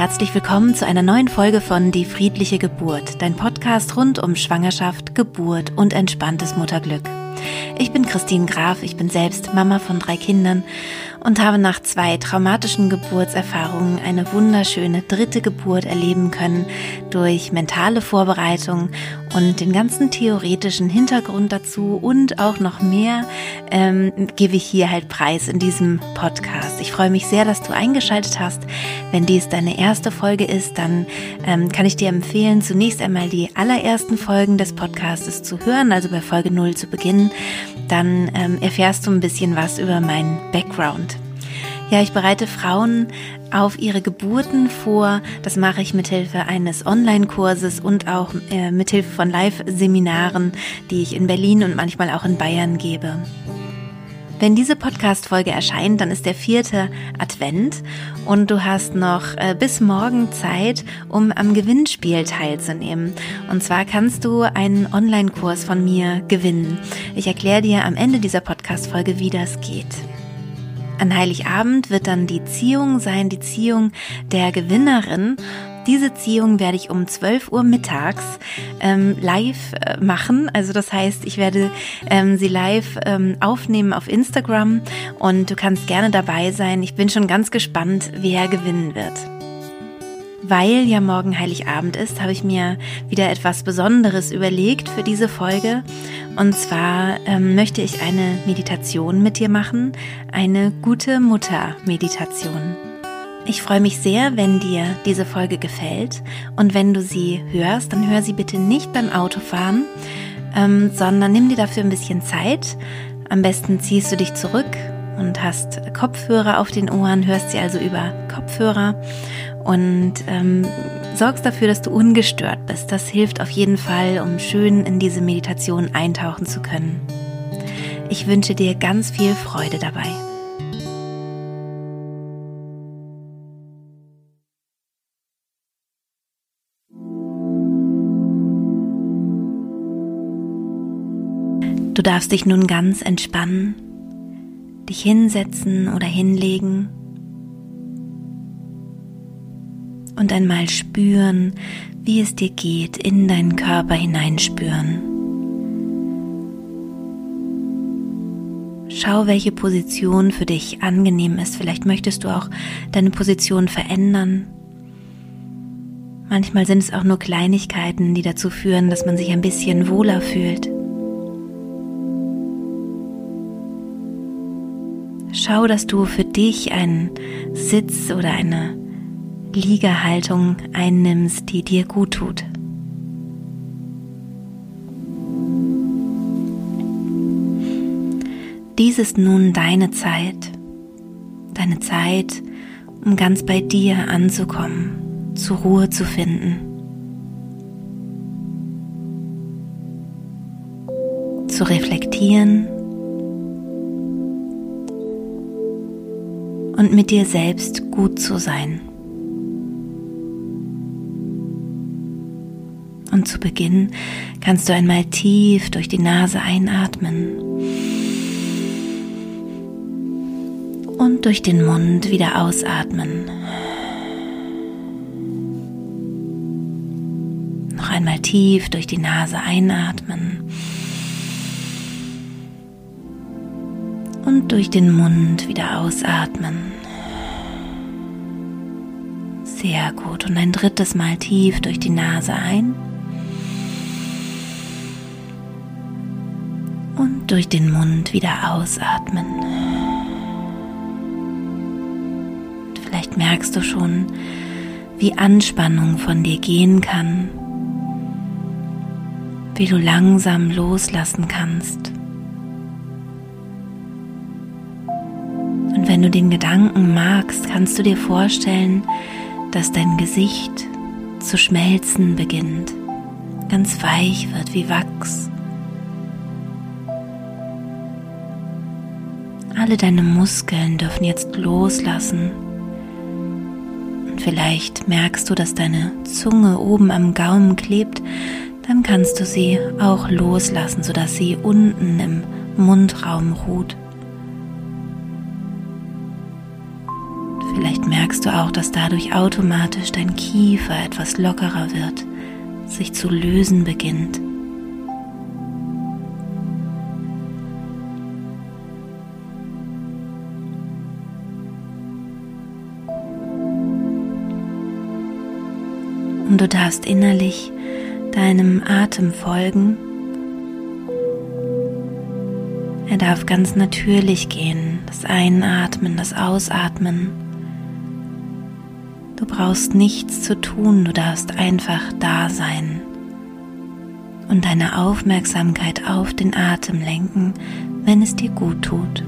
herzlich willkommen zu einer neuen Folge von Die friedliche Geburt, dein Podcast rund um Schwangerschaft, Geburt und entspanntes Mutterglück. Ich bin Christine Graf, ich bin selbst Mama von drei Kindern und habe nach zwei traumatischen Geburtserfahrungen eine wunderschöne dritte Geburt erleben können durch mentale Vorbereitung und den ganzen theoretischen Hintergrund dazu und auch noch mehr ähm, gebe ich hier halt preis in diesem Podcast. Ich freue mich sehr, dass du eingeschaltet hast. Wenn dies deine erste Folge ist, dann ähm, kann ich dir empfehlen, zunächst einmal die allerersten Folgen des Podcastes zu hören, also bei Folge 0 zu beginnen dann ähm, erfährst du ein bisschen was über meinen Background. Ja, ich bereite Frauen auf ihre Geburten vor. Das mache ich mithilfe eines Online-Kurses und auch äh, mithilfe von Live-Seminaren, die ich in Berlin und manchmal auch in Bayern gebe. Wenn diese Podcast-Folge erscheint, dann ist der vierte Advent und du hast noch äh, bis morgen Zeit, um am Gewinnspiel teilzunehmen. Und zwar kannst du einen Online-Kurs von mir gewinnen. Ich erkläre dir am Ende dieser Podcast-Folge, wie das geht. An Heiligabend wird dann die Ziehung sein, die Ziehung der Gewinnerin. Diese Ziehung werde ich um 12 Uhr mittags ähm, live äh, machen. Also das heißt, ich werde ähm, sie live ähm, aufnehmen auf Instagram und du kannst gerne dabei sein. Ich bin schon ganz gespannt, wer gewinnen wird. Weil ja morgen Heiligabend ist, habe ich mir wieder etwas Besonderes überlegt für diese Folge. Und zwar ähm, möchte ich eine Meditation mit dir machen, eine gute Mutter-Meditation. Ich freue mich sehr, wenn dir diese Folge gefällt und wenn du sie hörst, dann hör sie bitte nicht beim Autofahren, ähm, sondern nimm dir dafür ein bisschen Zeit. Am besten ziehst du dich zurück und hast Kopfhörer auf den Ohren, hörst sie also über Kopfhörer und ähm, sorgst dafür, dass du ungestört bist. Das hilft auf jeden Fall, um schön in diese Meditation eintauchen zu können. Ich wünsche dir ganz viel Freude dabei. Du darfst dich nun ganz entspannen, dich hinsetzen oder hinlegen und einmal spüren, wie es dir geht, in deinen Körper hineinspüren. Schau, welche Position für dich angenehm ist. Vielleicht möchtest du auch deine Position verändern. Manchmal sind es auch nur Kleinigkeiten, die dazu führen, dass man sich ein bisschen wohler fühlt. Schau, dass du für dich einen Sitz oder eine Liegehaltung einnimmst, die dir gut tut. Dies ist nun deine Zeit, deine Zeit, um ganz bei dir anzukommen, zur Ruhe zu finden. Zu reflektieren und mit dir selbst gut zu sein. Und zu Beginn kannst du einmal tief durch die Nase einatmen und durch den Mund wieder ausatmen. Noch einmal tief durch die Nase einatmen durch den Mund wieder ausatmen. Sehr gut. Und ein drittes Mal tief durch die Nase ein. Und durch den Mund wieder ausatmen. Und vielleicht merkst du schon, wie Anspannung von dir gehen kann, wie du langsam loslassen kannst. Wenn du den Gedanken magst, kannst du dir vorstellen, dass dein Gesicht zu schmelzen beginnt, ganz weich wird wie Wachs. Alle deine Muskeln dürfen jetzt loslassen. Und vielleicht merkst du, dass deine Zunge oben am Gaumen klebt, dann kannst du sie auch loslassen, sodass sie unten im Mundraum ruht. Merkst du auch, dass dadurch automatisch dein Kiefer etwas lockerer wird, sich zu lösen beginnt. Und du darfst innerlich deinem Atem folgen. Er darf ganz natürlich gehen, das Einatmen, das Ausatmen. Du brauchst nichts zu tun, du darfst einfach da sein und deine Aufmerksamkeit auf den Atem lenken, wenn es dir gut tut.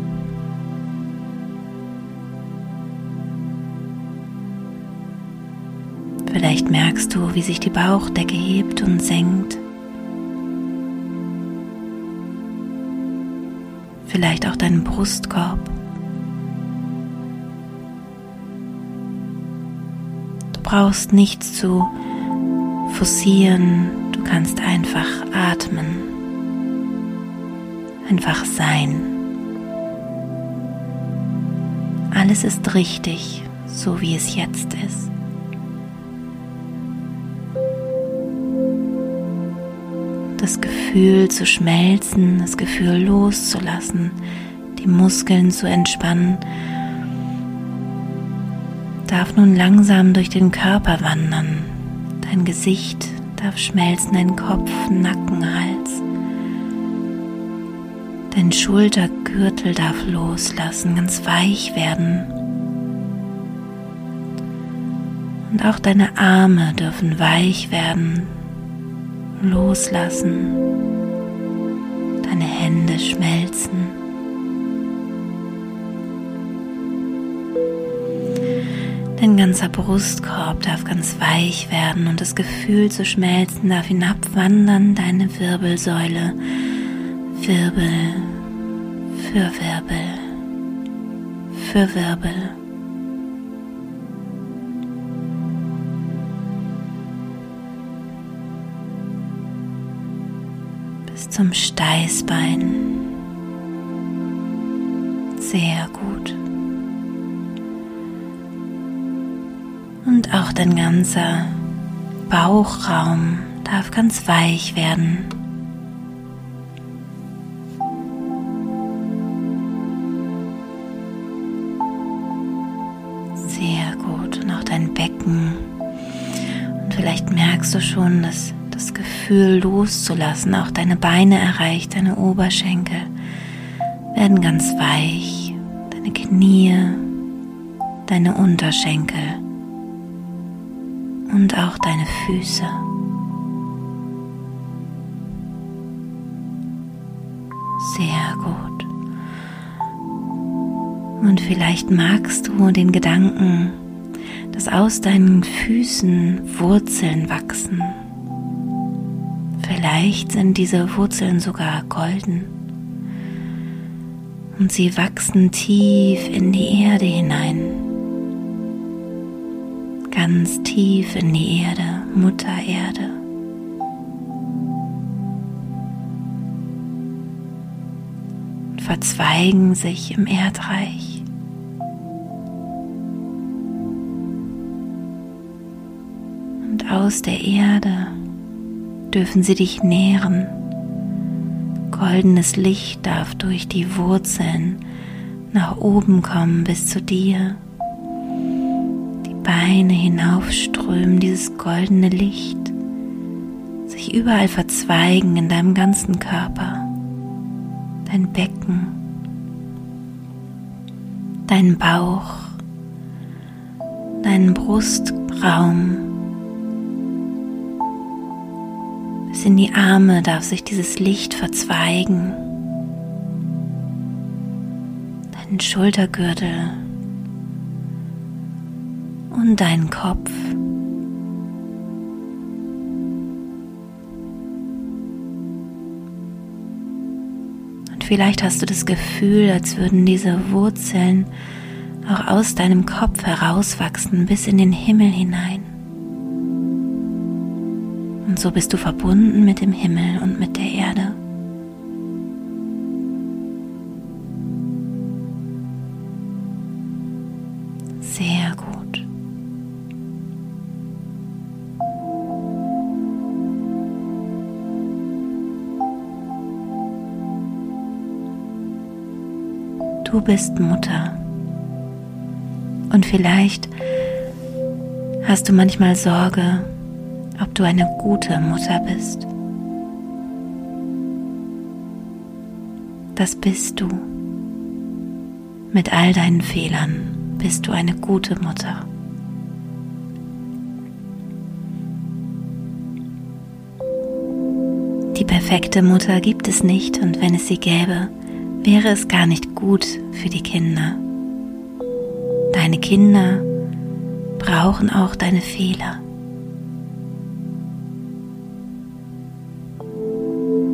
Vielleicht merkst du, wie sich die Bauchdecke hebt und senkt. Vielleicht auch deinen Brustkorb. Brauchst nichts zu forcieren, du kannst einfach atmen, einfach sein. Alles ist richtig, so wie es jetzt ist. das Gefühl zu schmelzen, das Gefühl loszulassen, die Muskeln zu entspannen, darf nun langsam durch den Körper wandern. Dein Gesicht darf schmelzen, dein Kopf, Nacken, Hals. Dein Schultergürtel darf loslassen, ganz weich werden. Und auch deine Arme dürfen weich werden, loslassen, deine Hände schmelzen. Dein ganzer Brustkorb darf ganz weich werden und das Gefühl zu schmelzen darf hinabwandern, deine Wirbelsäule, Wirbel für Wirbel für Wirbel. zum Steißbein. Sehr gut. Auch dein ganzer Bauchraum darf ganz weich werden. Sehr gut. Und auch dein Becken. Und vielleicht merkst du schon, dass das Gefühl loszulassen. Auch deine Beine erreicht, deine Oberschenkel werden ganz weich, deine Knie, deine Unterschenkel und auch deine Füße. Sehr gut. Und vielleicht magst du den Gedanken, dass aus deinen Füßen Wurzeln wachsen. Vielleicht sind diese Wurzeln sogar golden und sie wachsen tief in die Erde hinein, ganz tief in die Erde, Mutter Erde. Verzweigen sich im Erdreich. Und aus der Erde dürfen sie dich nähren. Goldenes Licht darf durch die Wurzeln nach oben kommen bis zu dir. Beine hinaufströmen, dieses goldene Licht, sich überall verzweigen in deinem ganzen Körper, dein Becken, dein Bauch, deinen Brustraum Bis in die Arme darf sich dieses Licht verzweigen. Deinen Schultergürtel und deinen Kopf. Und vielleicht hast du das Gefühl, als würden diese Wurzeln auch aus deinem Kopf herauswachsen bis in den Himmel hinein. Und so bist du verbunden mit dem Himmel und mit der Erde. Du bist Mutter. Und vielleicht hast du manchmal Sorge, ob du eine gute Mutter bist. Das bist du. Mit all deinen Fehlern bist du eine gute Mutter. Die perfekte Mutter gibt es nicht und wenn es sie gäbe, wäre es gar nicht gut für die Kinder. Deine Kinder brauchen auch deine Fehler.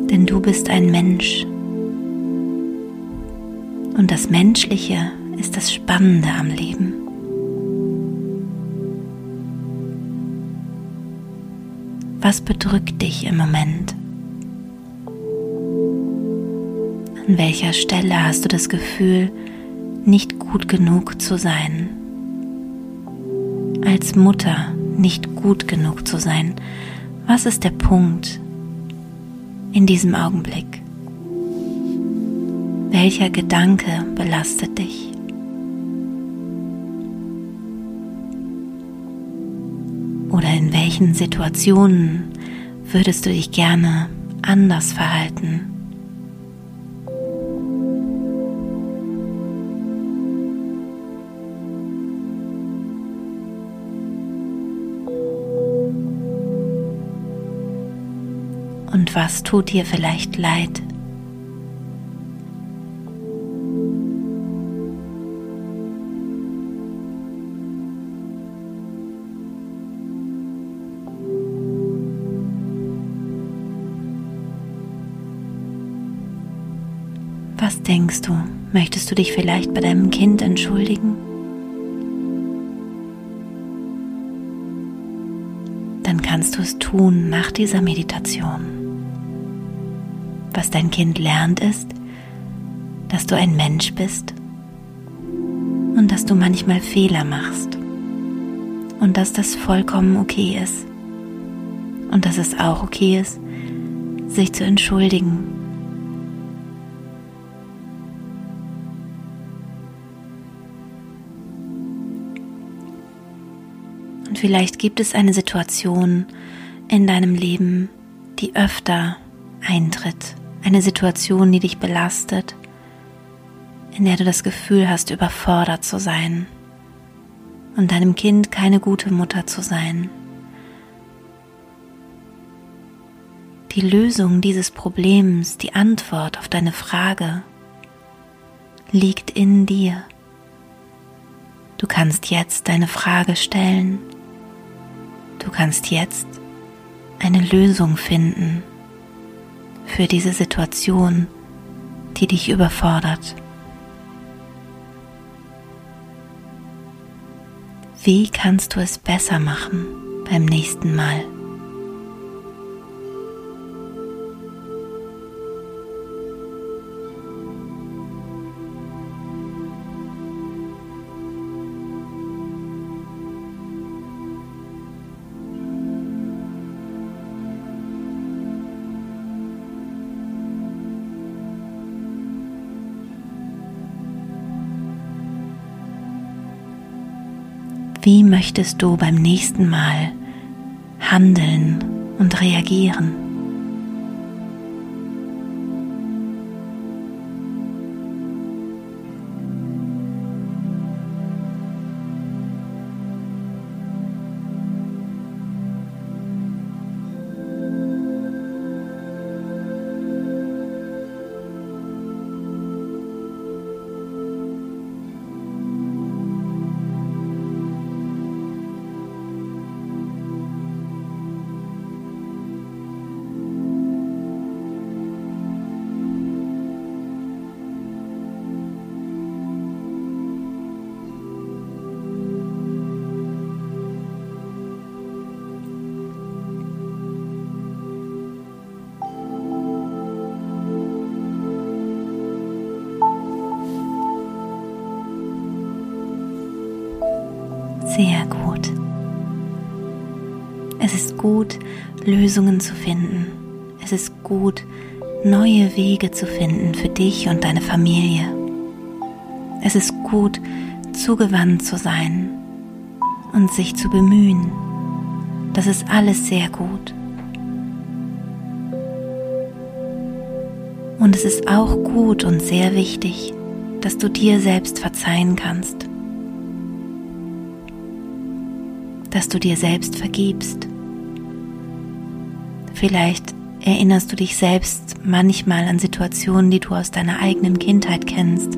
Denn du bist ein Mensch. Und das Menschliche ist das Spannende am Leben. Was bedrückt dich im Moment? An welcher Stelle hast du das Gefühl, nicht gut genug zu sein? Als Mutter nicht gut genug zu sein, was ist der Punkt in diesem Augenblick? Welcher Gedanke belastet dich? Oder in welchen Situationen würdest du dich gerne anders verhalten? Und was tut dir vielleicht leid? Was denkst du? Möchtest du dich vielleicht bei deinem Kind entschuldigen? Dann kannst du es tun nach dieser Meditation. Was dein Kind lernt ist, dass du ein Mensch bist und dass du manchmal Fehler machst und dass das vollkommen okay ist und dass es auch okay ist, sich zu entschuldigen. Und vielleicht gibt es eine Situation in deinem Leben, die öfter eintritt. Eine Situation, die dich belastet, in der du das Gefühl hast, überfordert zu sein und deinem Kind keine gute Mutter zu sein. Die Lösung dieses Problems, die Antwort auf deine Frage liegt in dir. Du kannst jetzt deine Frage stellen Du kannst jetzt eine Lösung finden für diese Situation, die dich überfordert. Wie kannst du es besser machen beim nächsten Mal? Wie möchtest du beim nächsten Mal handeln und reagieren? Lösungen zu finden. Es ist gut, neue Wege zu finden für dich und deine Familie. Es ist gut, zugewandt zu sein und sich zu bemühen. Das ist alles sehr gut. Und es ist auch gut und sehr wichtig, dass du dir selbst verzeihen kannst, dass du dir selbst vergibst. Vielleicht erinnerst du dich selbst manchmal an Situationen, die du aus deiner eigenen Kindheit kennst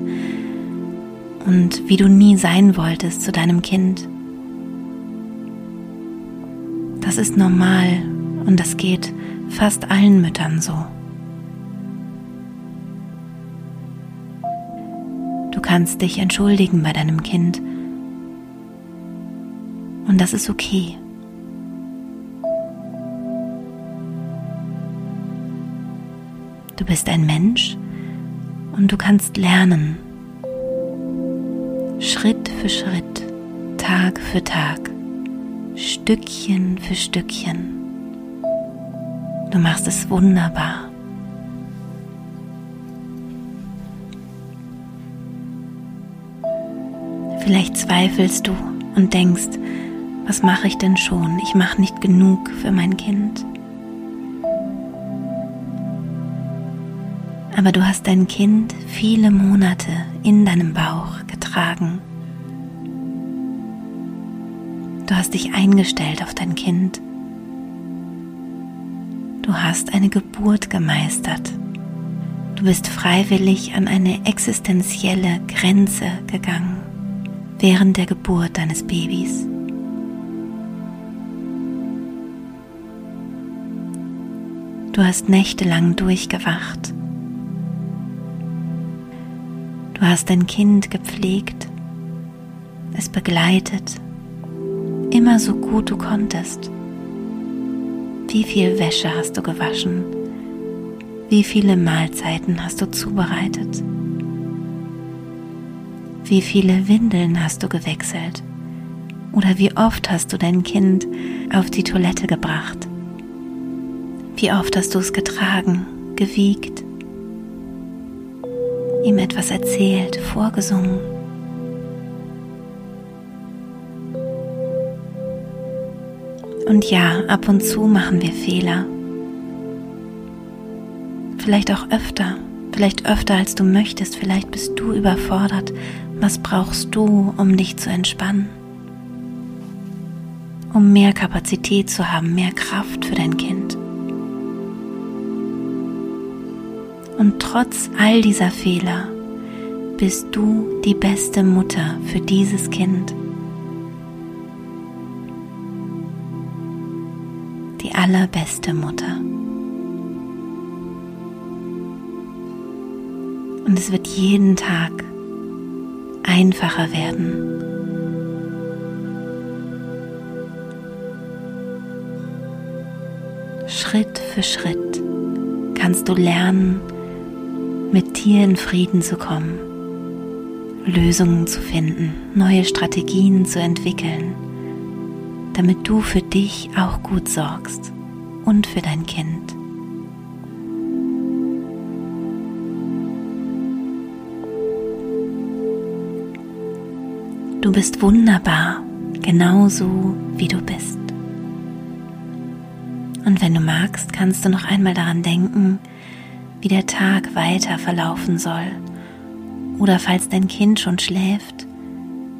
und wie du nie sein wolltest zu deinem Kind. Das ist normal und das geht fast allen Müttern so. Du kannst dich entschuldigen bei deinem Kind. Und das ist okay. Du bist ein Mensch und du kannst lernen. Schritt für Schritt, Tag für Tag, Stückchen für Stückchen. Du machst es wunderbar. Vielleicht zweifelst du und denkst, was mache ich denn schon? Ich mache nicht genug für mein Kind. Aber du hast dein Kind viele Monate in deinem Bauch getragen. Du hast dich eingestellt auf dein Kind. Du hast eine Geburt gemeistert. Du bist freiwillig an eine existenzielle Grenze gegangen während der Geburt deines Babys. Du hast nächtelang durchgewacht. Du hast dein Kind gepflegt, es begleitet, immer so gut du konntest. Wie viel Wäsche hast du gewaschen? Wie viele Mahlzeiten hast du zubereitet? Wie viele Windeln hast du gewechselt? Oder wie oft hast du dein Kind auf die Toilette gebracht? Wie oft hast du es getragen, gewiegt, ihm etwas erzählt, vorgesungen? Und ja, ab und zu machen wir Fehler. Vielleicht auch öfter, vielleicht öfter als du möchtest, vielleicht bist du überfordert was brauchst du, um dich zu entspannen? Um mehr Kapazität zu haben, mehr Kraft für dein Kind. Und trotz all dieser Fehler bist du die beste Mutter für dieses Kind. Die allerbeste Mutter. Und es wird jeden Tag einfacher werden. Schritt für Schritt kannst du lernen, mit dir in Frieden zu kommen, Lösungen zu finden, neue Strategien zu entwickeln, damit du für dich auch gut sorgst und für dein Kind. Du bist wunderbar, genauso wie du bist. Und wenn du magst, kannst du noch einmal daran denken, wie der Tag weiter verlaufen soll. Oder falls dein Kind schon schläft,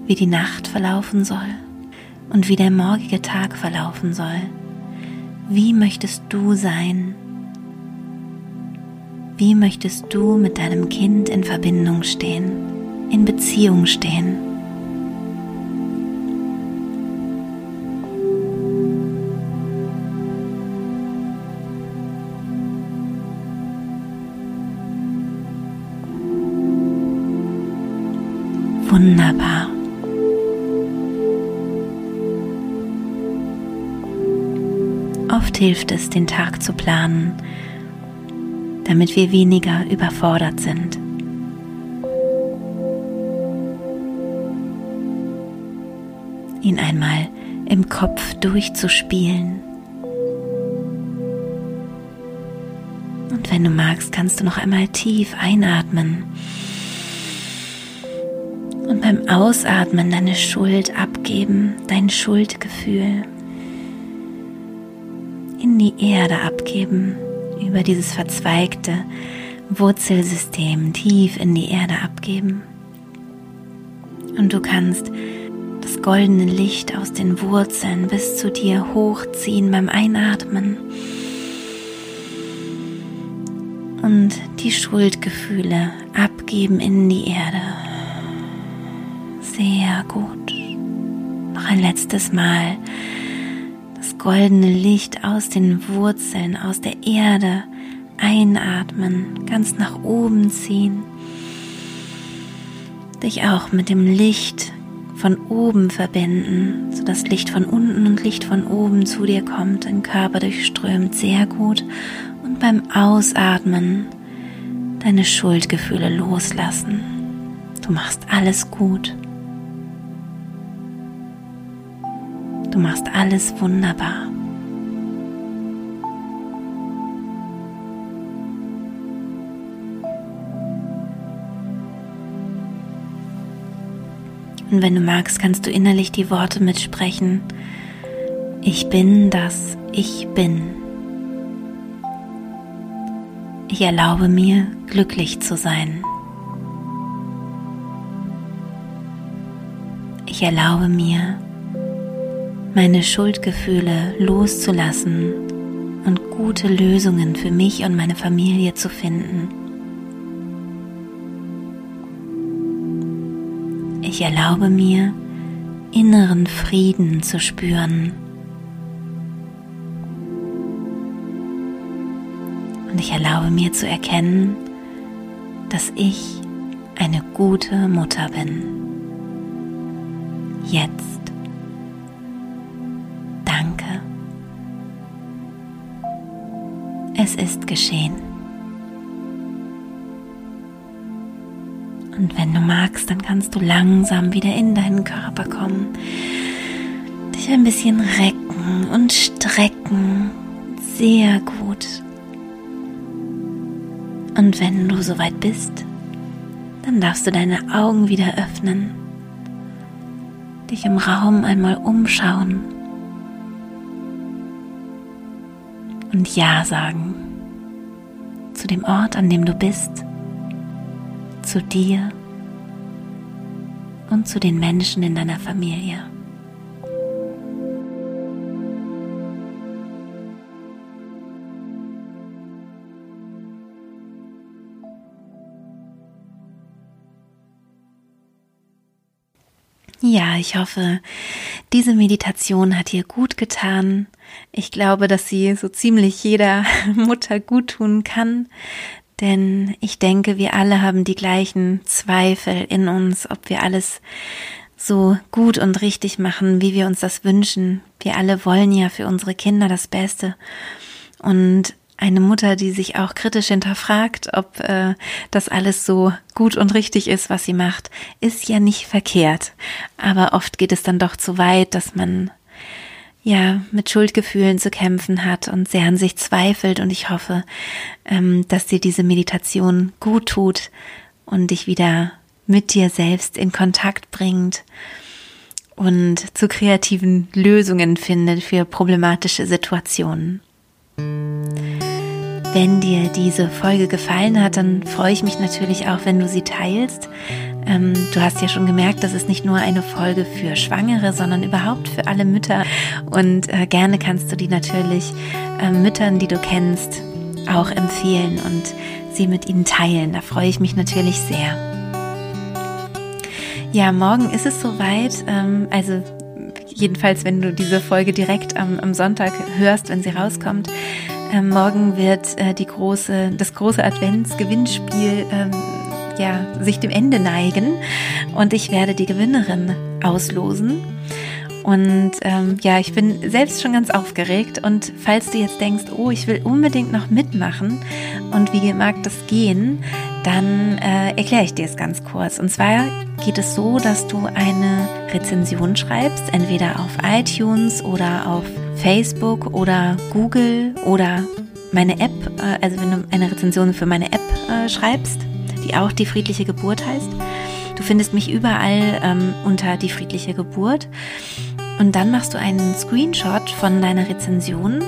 wie die Nacht verlaufen soll und wie der morgige Tag verlaufen soll. Wie möchtest du sein? Wie möchtest du mit deinem Kind in Verbindung stehen, in Beziehung stehen? Wunderbar. Oft hilft es, den Tag zu planen, damit wir weniger überfordert sind. ihn einmal im Kopf durchzuspielen. Und wenn du magst, kannst du noch einmal tief einatmen beim Ausatmen deine Schuld abgeben, dein Schuldgefühl in die Erde abgeben, über dieses verzweigte Wurzelsystem tief in die Erde abgeben. Und du kannst das goldene Licht aus den Wurzeln bis zu dir hochziehen beim Einatmen und die Schuldgefühle abgeben in die Erde. Sehr gut. Noch ein letztes Mal das goldene Licht aus den Wurzeln, aus der Erde einatmen, ganz nach oben ziehen. Dich auch mit dem Licht von oben verbinden, sodass Licht von unten und Licht von oben zu dir kommt, dein Körper durchströmt sehr gut und beim Ausatmen deine Schuldgefühle loslassen. Du machst alles gut. Du machst alles wunderbar. Und wenn du magst, kannst du innerlich die Worte mitsprechen. Ich bin das Ich bin. Ich erlaube mir, glücklich zu sein. Ich erlaube mir, meine Schuldgefühle loszulassen und gute Lösungen für mich und meine Familie zu finden. Ich erlaube mir, inneren Frieden zu spüren. Und ich erlaube mir zu erkennen, dass ich eine gute Mutter bin. Jetzt. Ist geschehen. Und wenn du magst, dann kannst du langsam wieder in deinen Körper kommen, dich ein bisschen recken und strecken. Sehr gut. Und wenn du soweit bist, dann darfst du deine Augen wieder öffnen, dich im Raum einmal umschauen und Ja sagen zu dem Ort, an dem du bist, zu dir und zu den Menschen in deiner Familie. Ja, ich hoffe, diese Meditation hat dir gut getan. Ich glaube, dass sie so ziemlich jeder Mutter gut tun kann, denn ich denke, wir alle haben die gleichen Zweifel in uns, ob wir alles so gut und richtig machen, wie wir uns das wünschen. Wir alle wollen ja für unsere Kinder das Beste. Und eine Mutter, die sich auch kritisch hinterfragt, ob äh, das alles so gut und richtig ist, was sie macht, ist ja nicht verkehrt. Aber oft geht es dann doch zu weit, dass man ja mit Schuldgefühlen zu kämpfen hat und sehr an sich zweifelt. Und ich hoffe, ähm, dass dir diese Meditation gut tut und dich wieder mit dir selbst in Kontakt bringt und zu kreativen Lösungen findet für problematische Situationen. Wenn dir diese Folge gefallen hat, dann freue ich mich natürlich auch, wenn du sie teilst. Ähm, du hast ja schon gemerkt, das ist nicht nur eine Folge für Schwangere, sondern überhaupt für alle Mütter. Und äh, gerne kannst du die natürlich äh, Müttern, die du kennst, auch empfehlen und sie mit ihnen teilen. Da freue ich mich natürlich sehr. Ja, morgen ist es soweit. Ähm, also jedenfalls, wenn du diese Folge direkt am, am Sonntag hörst, wenn sie rauskommt, ähm, morgen wird äh, die große, das große Adventsgewinnspiel ähm, ja, sich dem Ende neigen und ich werde die Gewinnerin auslosen. Und ähm, ja, ich bin selbst schon ganz aufgeregt. Und falls du jetzt denkst, oh, ich will unbedingt noch mitmachen und wie mag das gehen, dann äh, erkläre ich dir es ganz kurz. Und zwar geht es so, dass du eine Rezension schreibst, entweder auf iTunes oder auf Facebook oder Google oder meine App, äh, also wenn du eine Rezension für meine App äh, schreibst, die auch die friedliche Geburt heißt. Du findest mich überall ähm, unter die friedliche Geburt. Und dann machst du einen Screenshot von deiner Rezension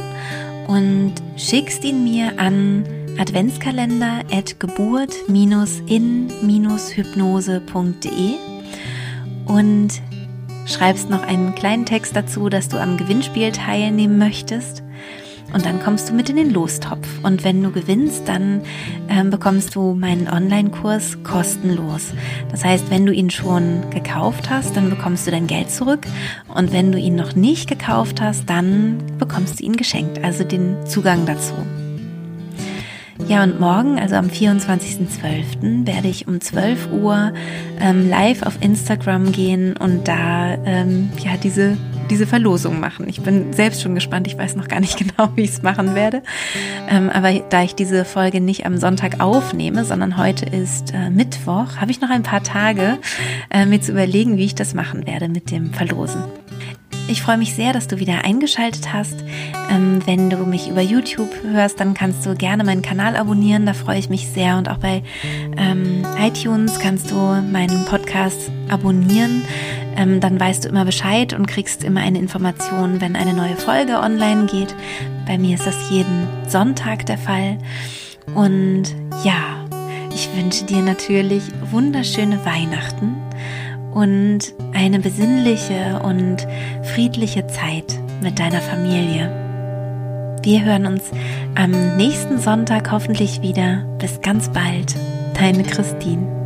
und schickst ihn mir an adventskalender at geburt-in-hypnose.de und schreibst noch einen kleinen Text dazu, dass du am Gewinnspiel teilnehmen möchtest. Und dann kommst du mit in den Lostopf. Und wenn du gewinnst, dann ähm, bekommst du meinen Online-Kurs kostenlos. Das heißt, wenn du ihn schon gekauft hast, dann bekommst du dein Geld zurück. Und wenn du ihn noch nicht gekauft hast, dann bekommst du ihn geschenkt, also den Zugang dazu. Ja, und morgen, also am 24.12., werde ich um 12 Uhr ähm, live auf Instagram gehen und da ähm, ja diese diese Verlosung machen. Ich bin selbst schon gespannt. Ich weiß noch gar nicht genau, wie ich es machen werde. Ähm, aber da ich diese Folge nicht am Sonntag aufnehme, sondern heute ist äh, Mittwoch, habe ich noch ein paar Tage, äh, mir zu überlegen, wie ich das machen werde mit dem Verlosen. Ich freue mich sehr, dass du wieder eingeschaltet hast. Ähm, wenn du mich über YouTube hörst, dann kannst du gerne meinen Kanal abonnieren. Da freue ich mich sehr. Und auch bei ähm, iTunes kannst du meinen Podcast abonnieren. Ähm, dann weißt du immer Bescheid und kriegst immer eine Information, wenn eine neue Folge online geht. Bei mir ist das jeden Sonntag der Fall. Und ja, ich wünsche dir natürlich wunderschöne Weihnachten und eine besinnliche und friedliche Zeit mit deiner Familie. Wir hören uns am nächsten Sonntag hoffentlich wieder. Bis ganz bald. Deine Christine.